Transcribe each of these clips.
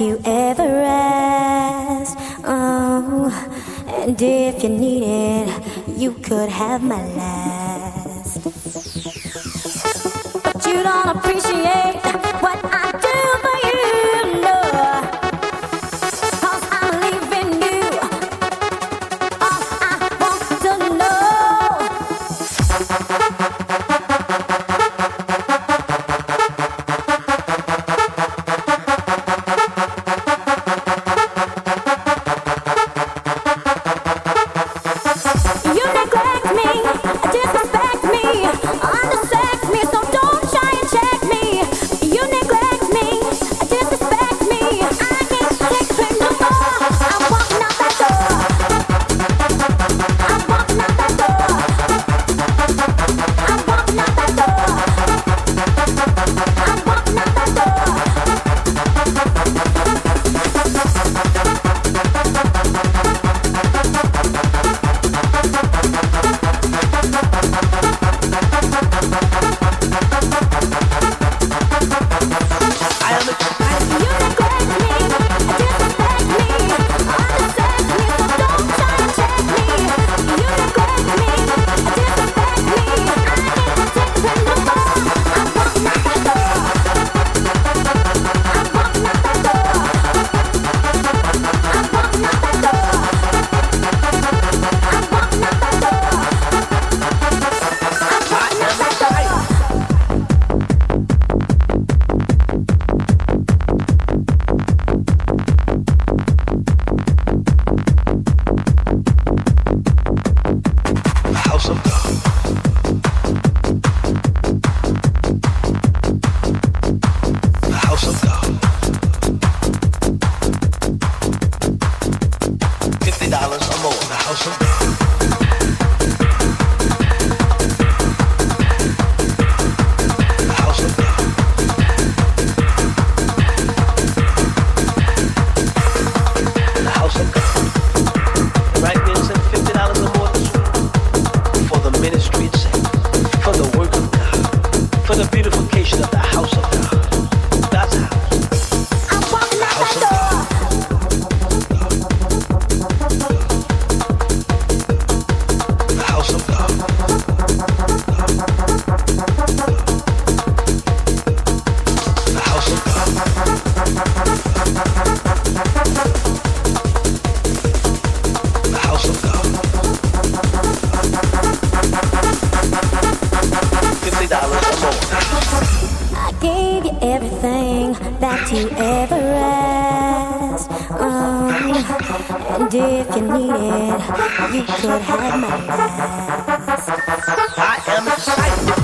you ever asked. Oh, and if you needed, you could have my life. you everything that you ever asked. Um, and if you need it, you could have my ass. I am excited.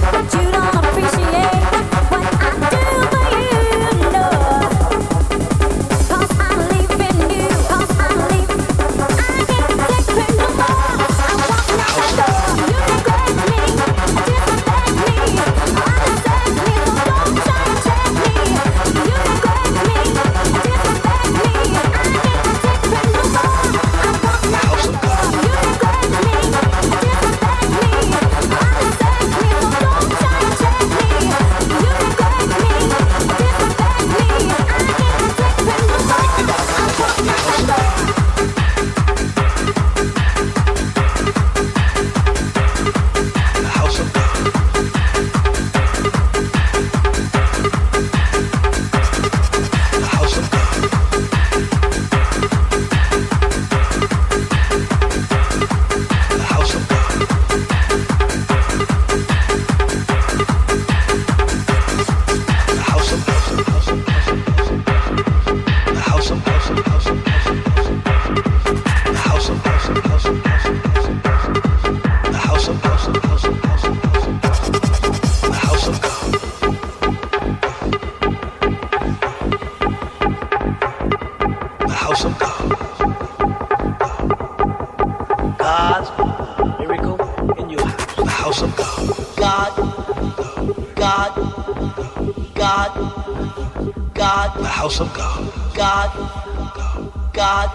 God,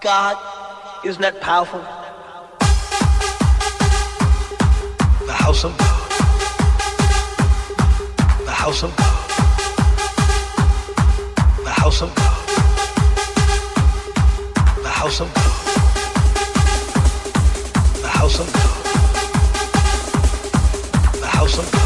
God, isn't that powerful? The house of God, the house of God, the house of God, the house of God, the house of God, the house of God.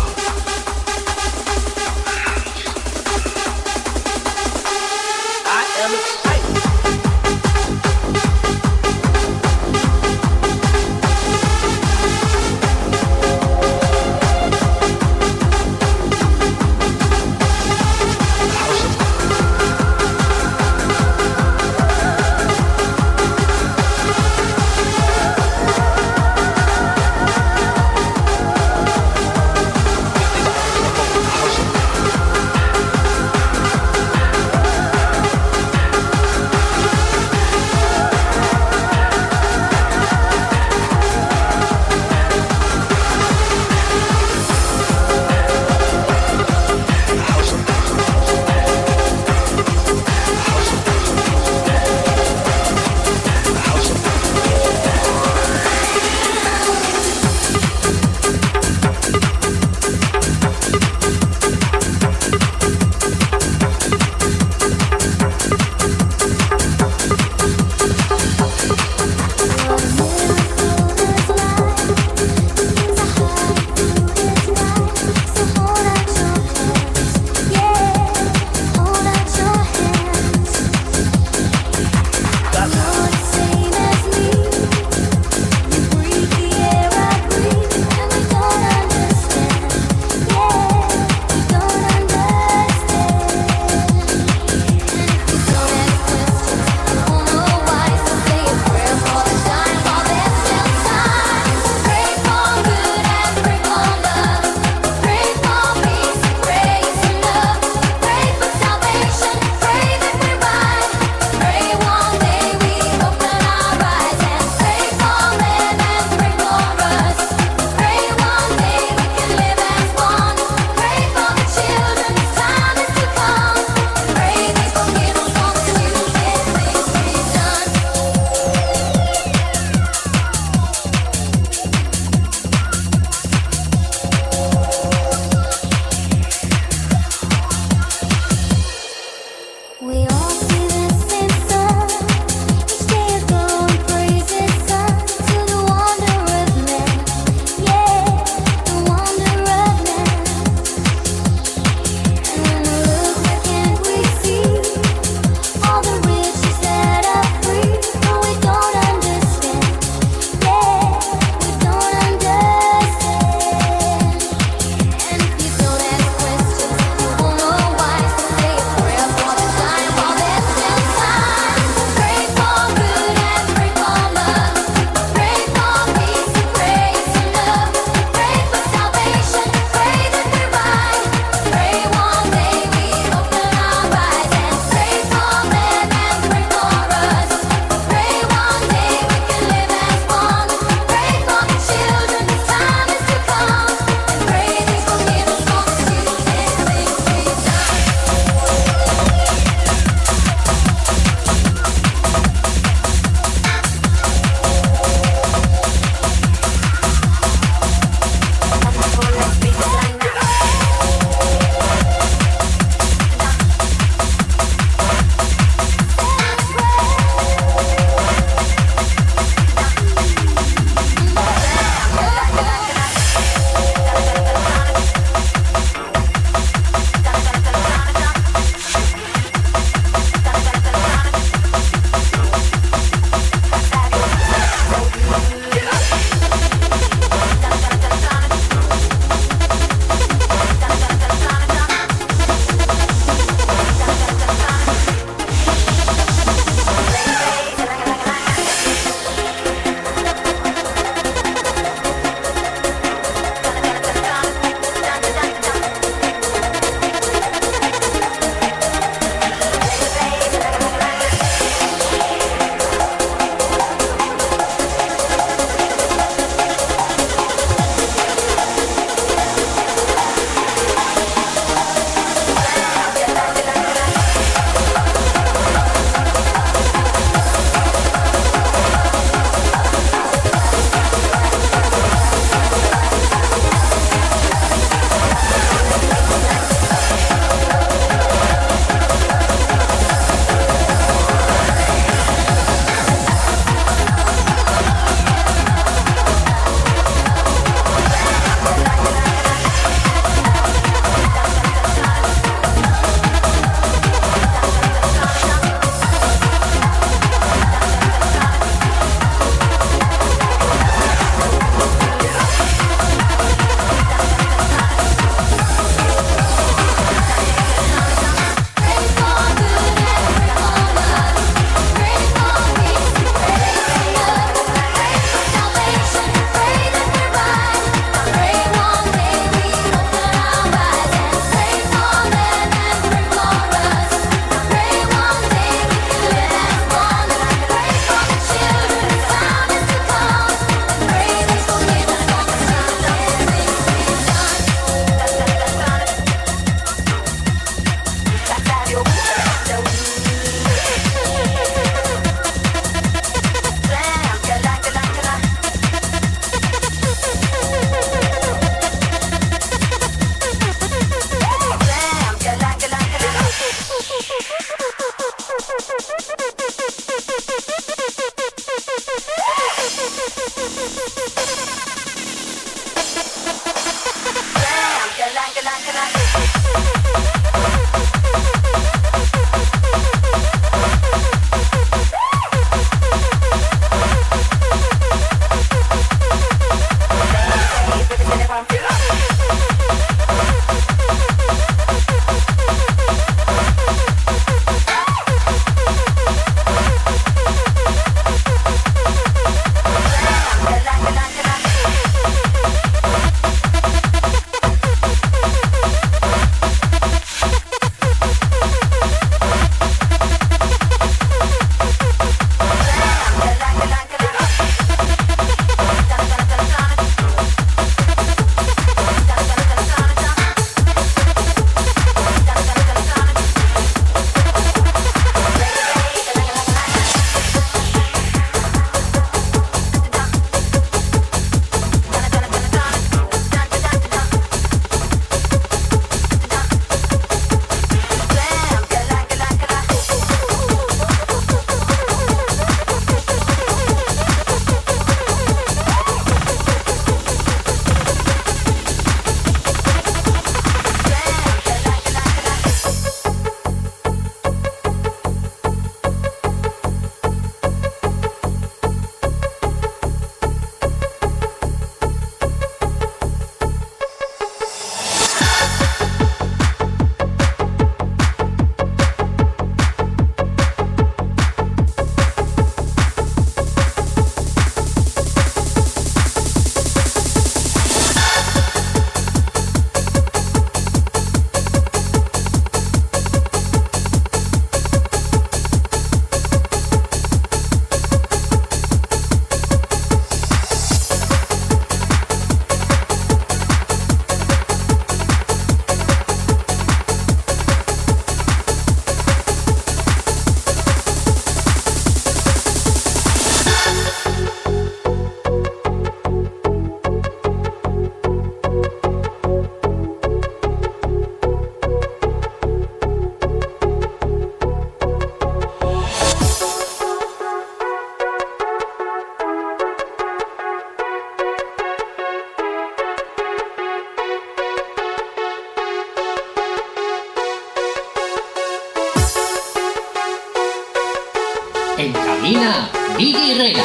Carolina Villa Herrera.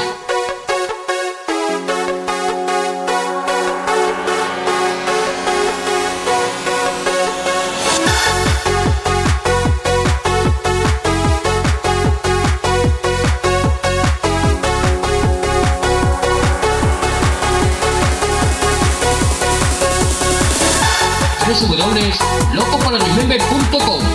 www.locopalarremember.com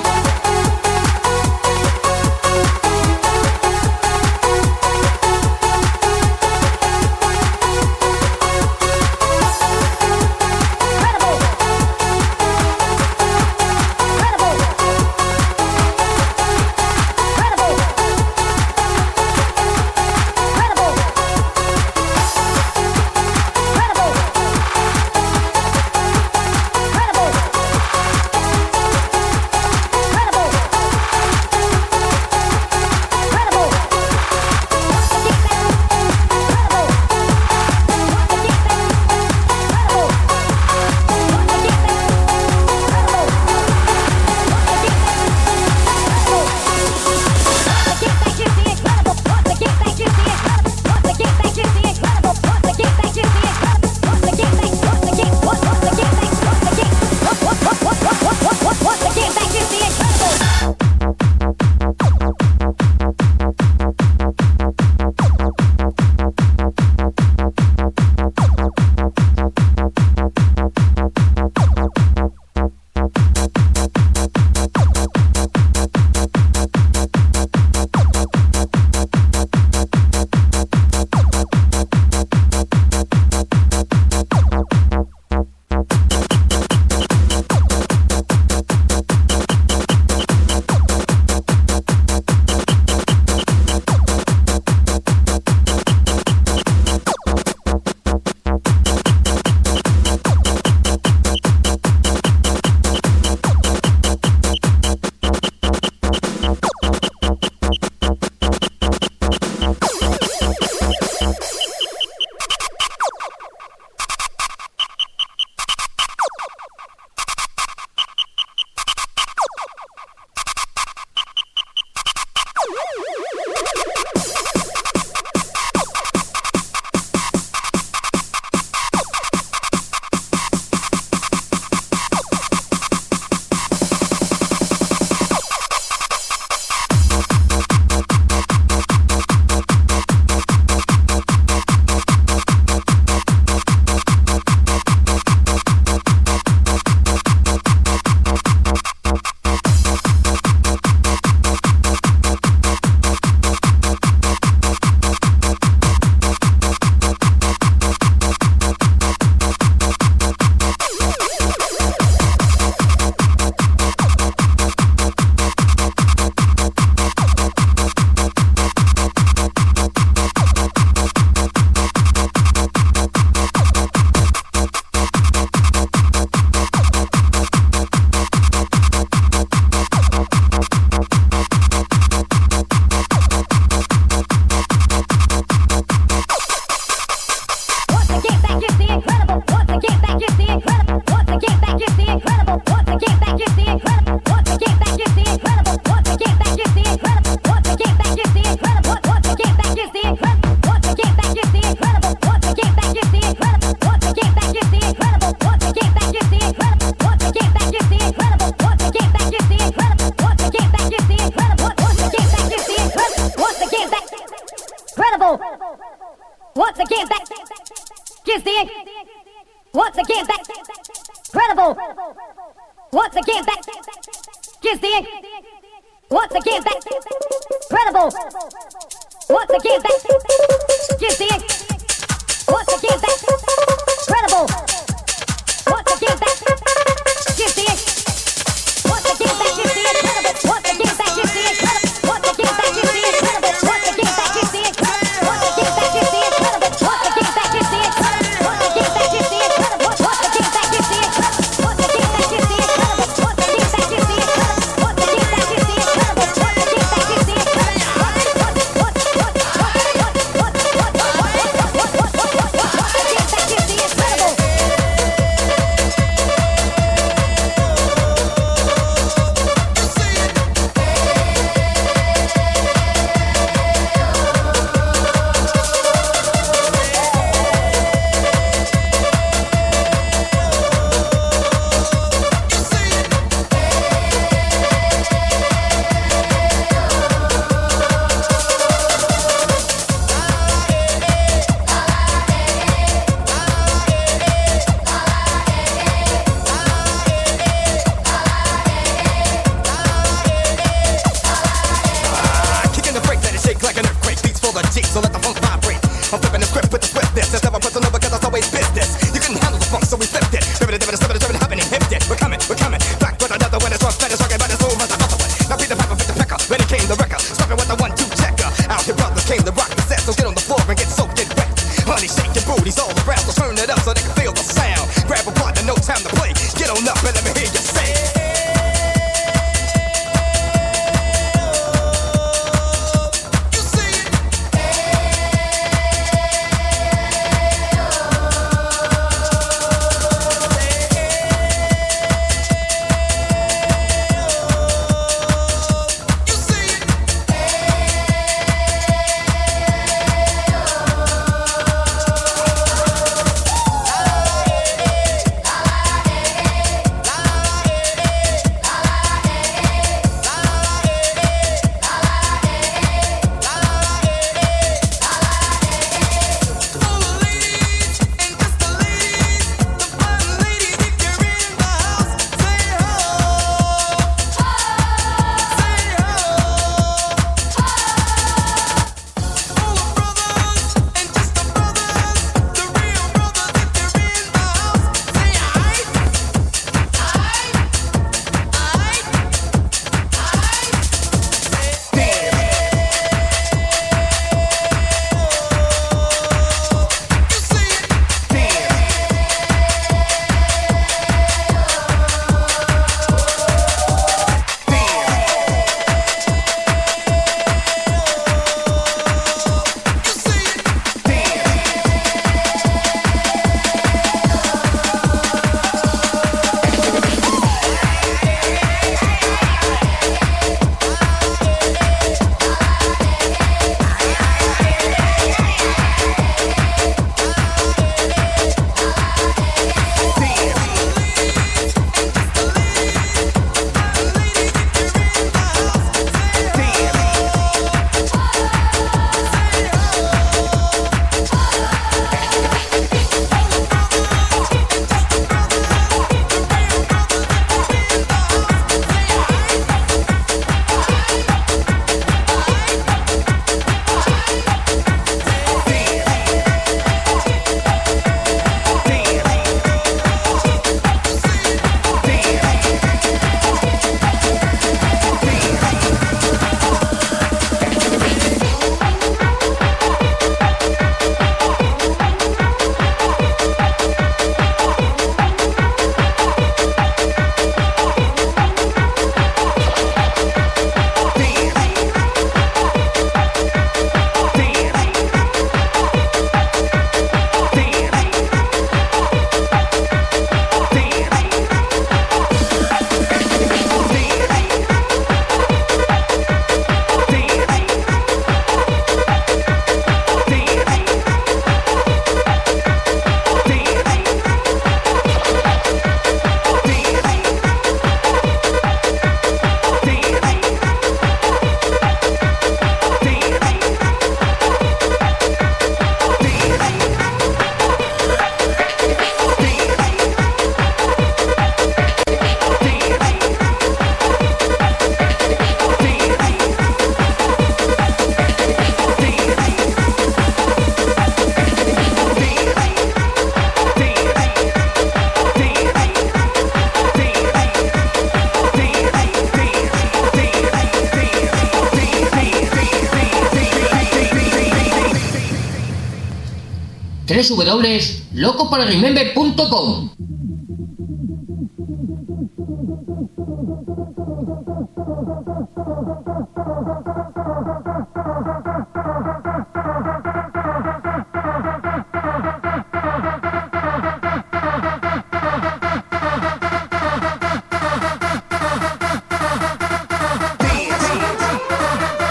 www.locosporarremember.com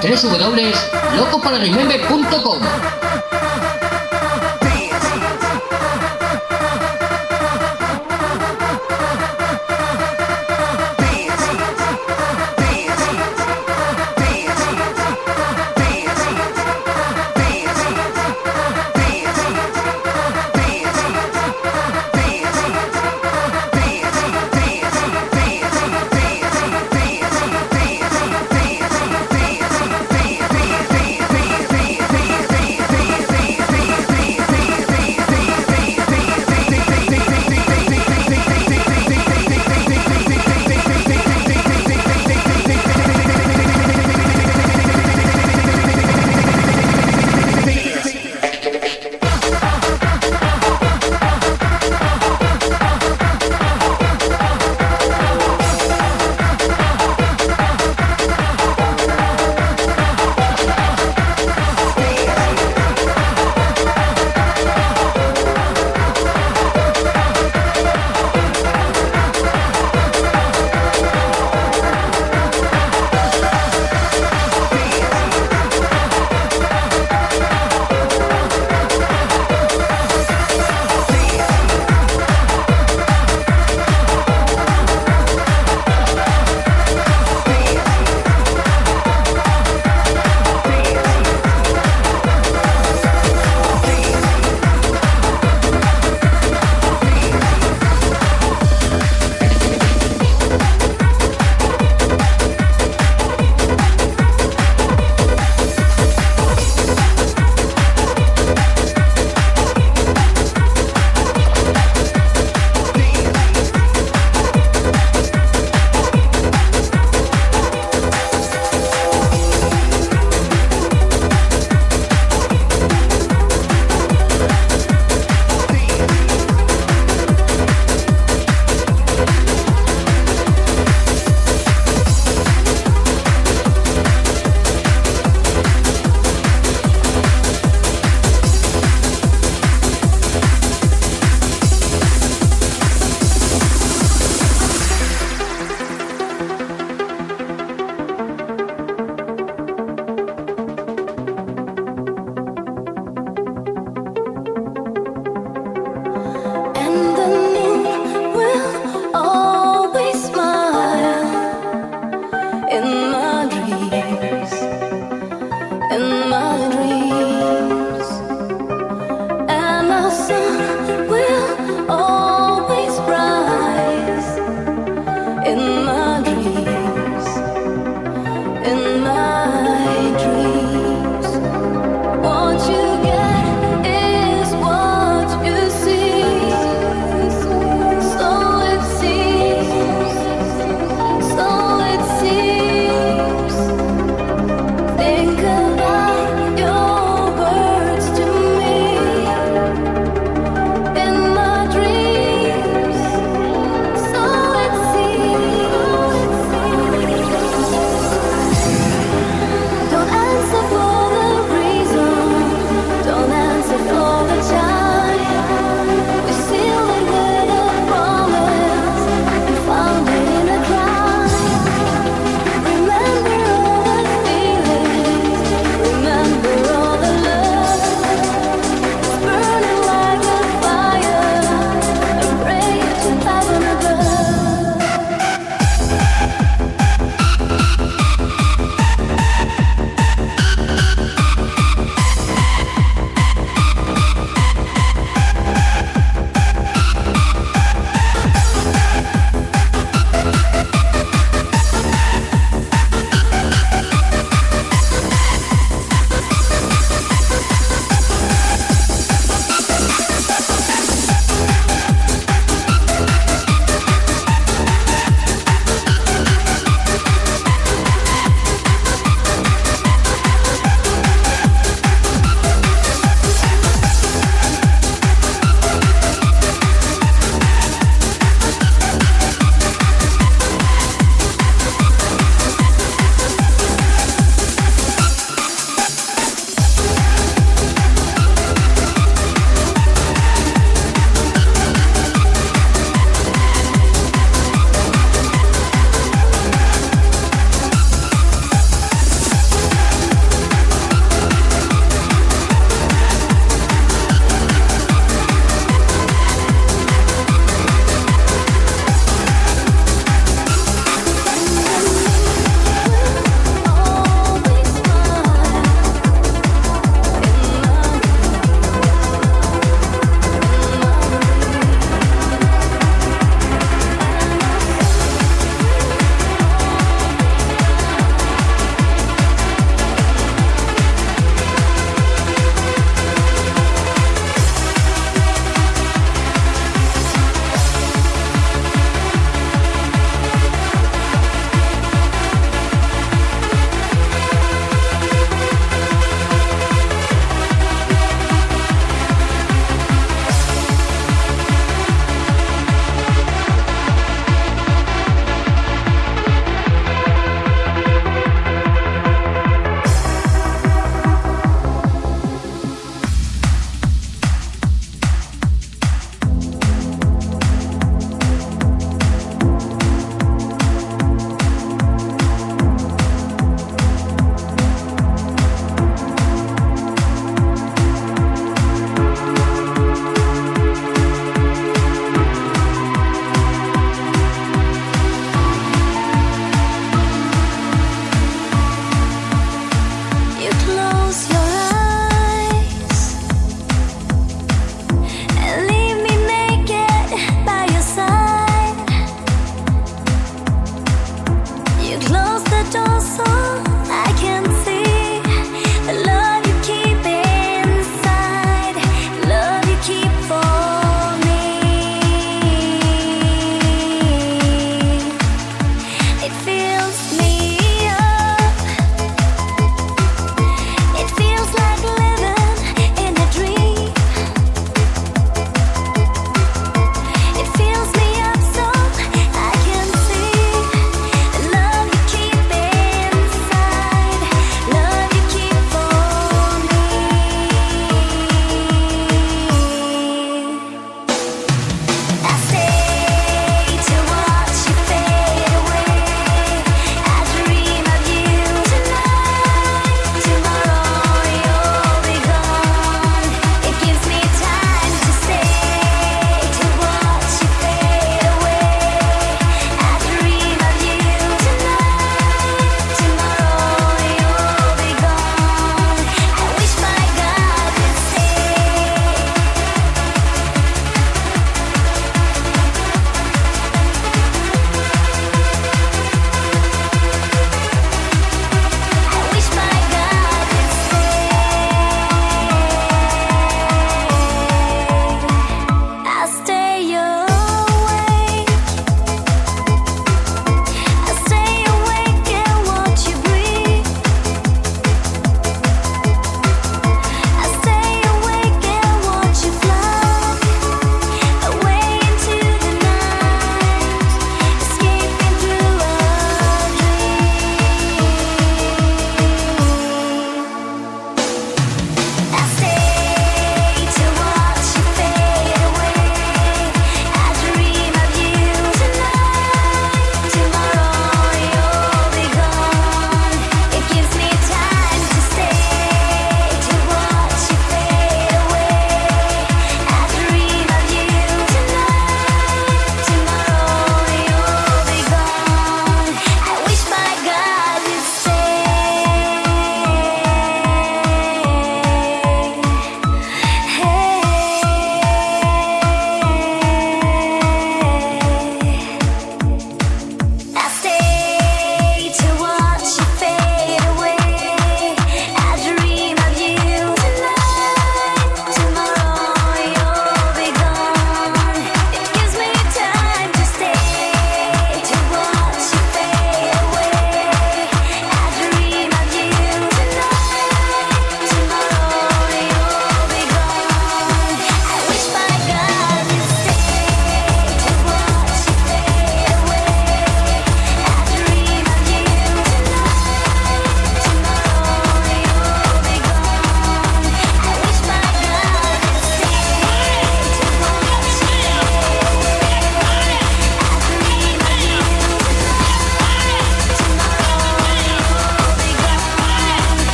www.locosporarremember.com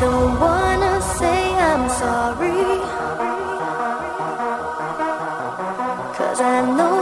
don't wanna say I'm sorry. Cause I know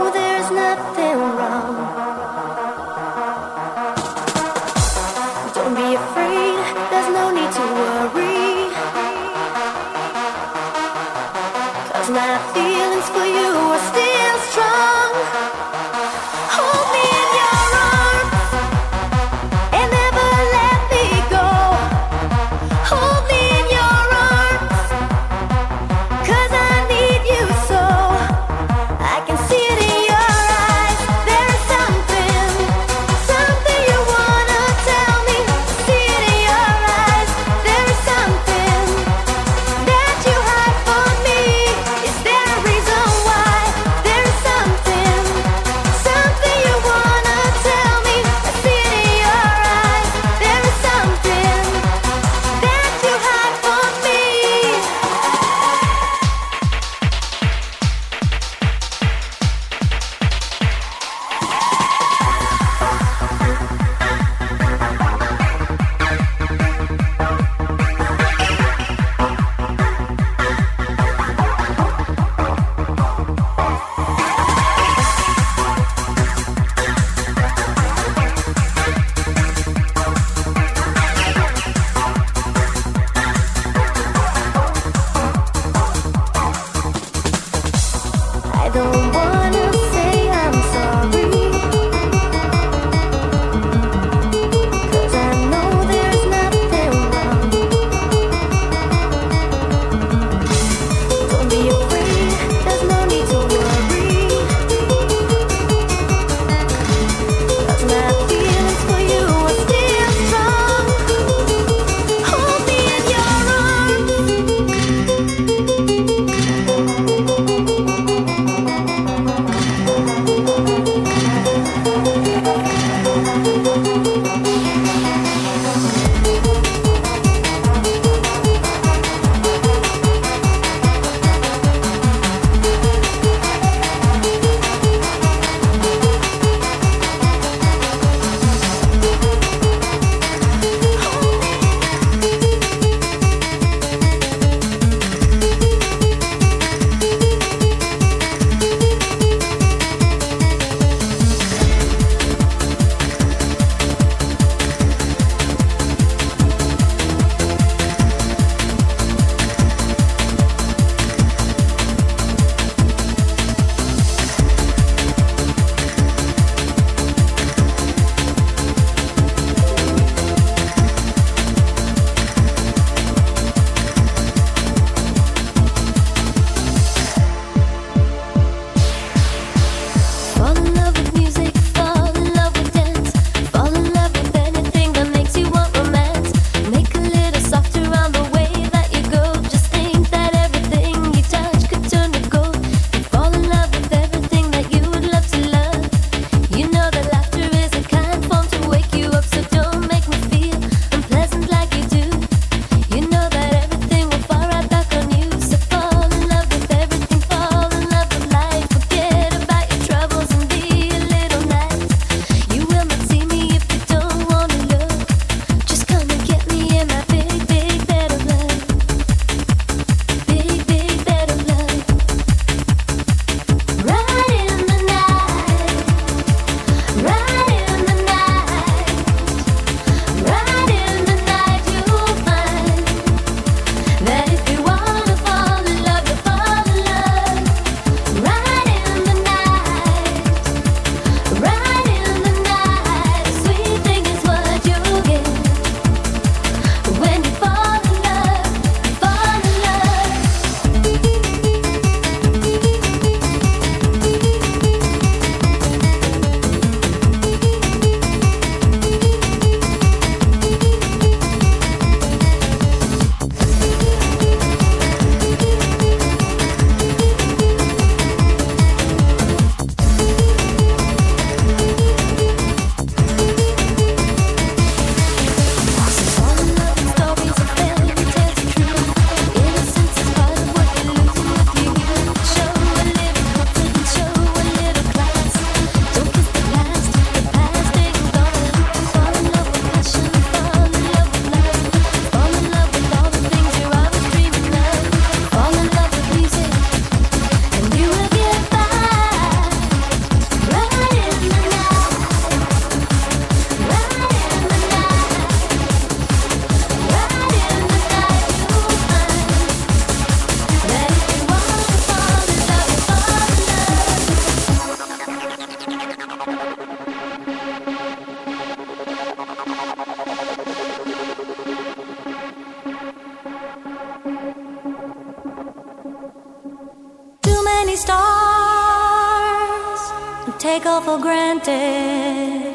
take all for granted.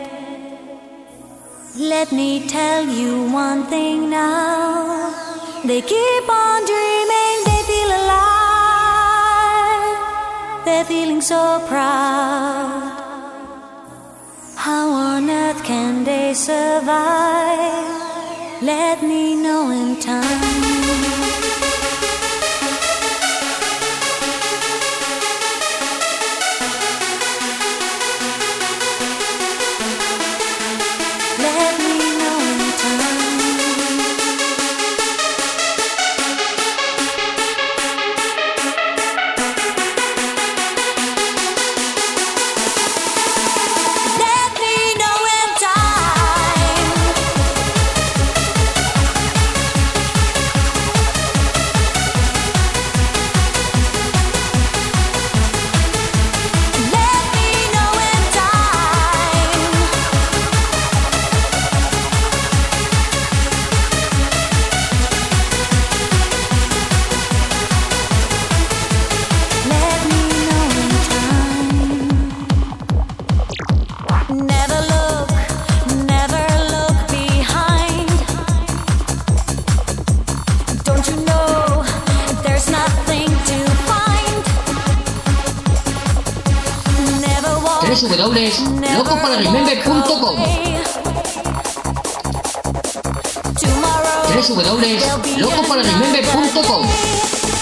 Let me tell you one thing now. They keep on dreaming, they feel alive. They're feeling so proud. How on earth can they survive? Let me know in time. www.locopararemember.com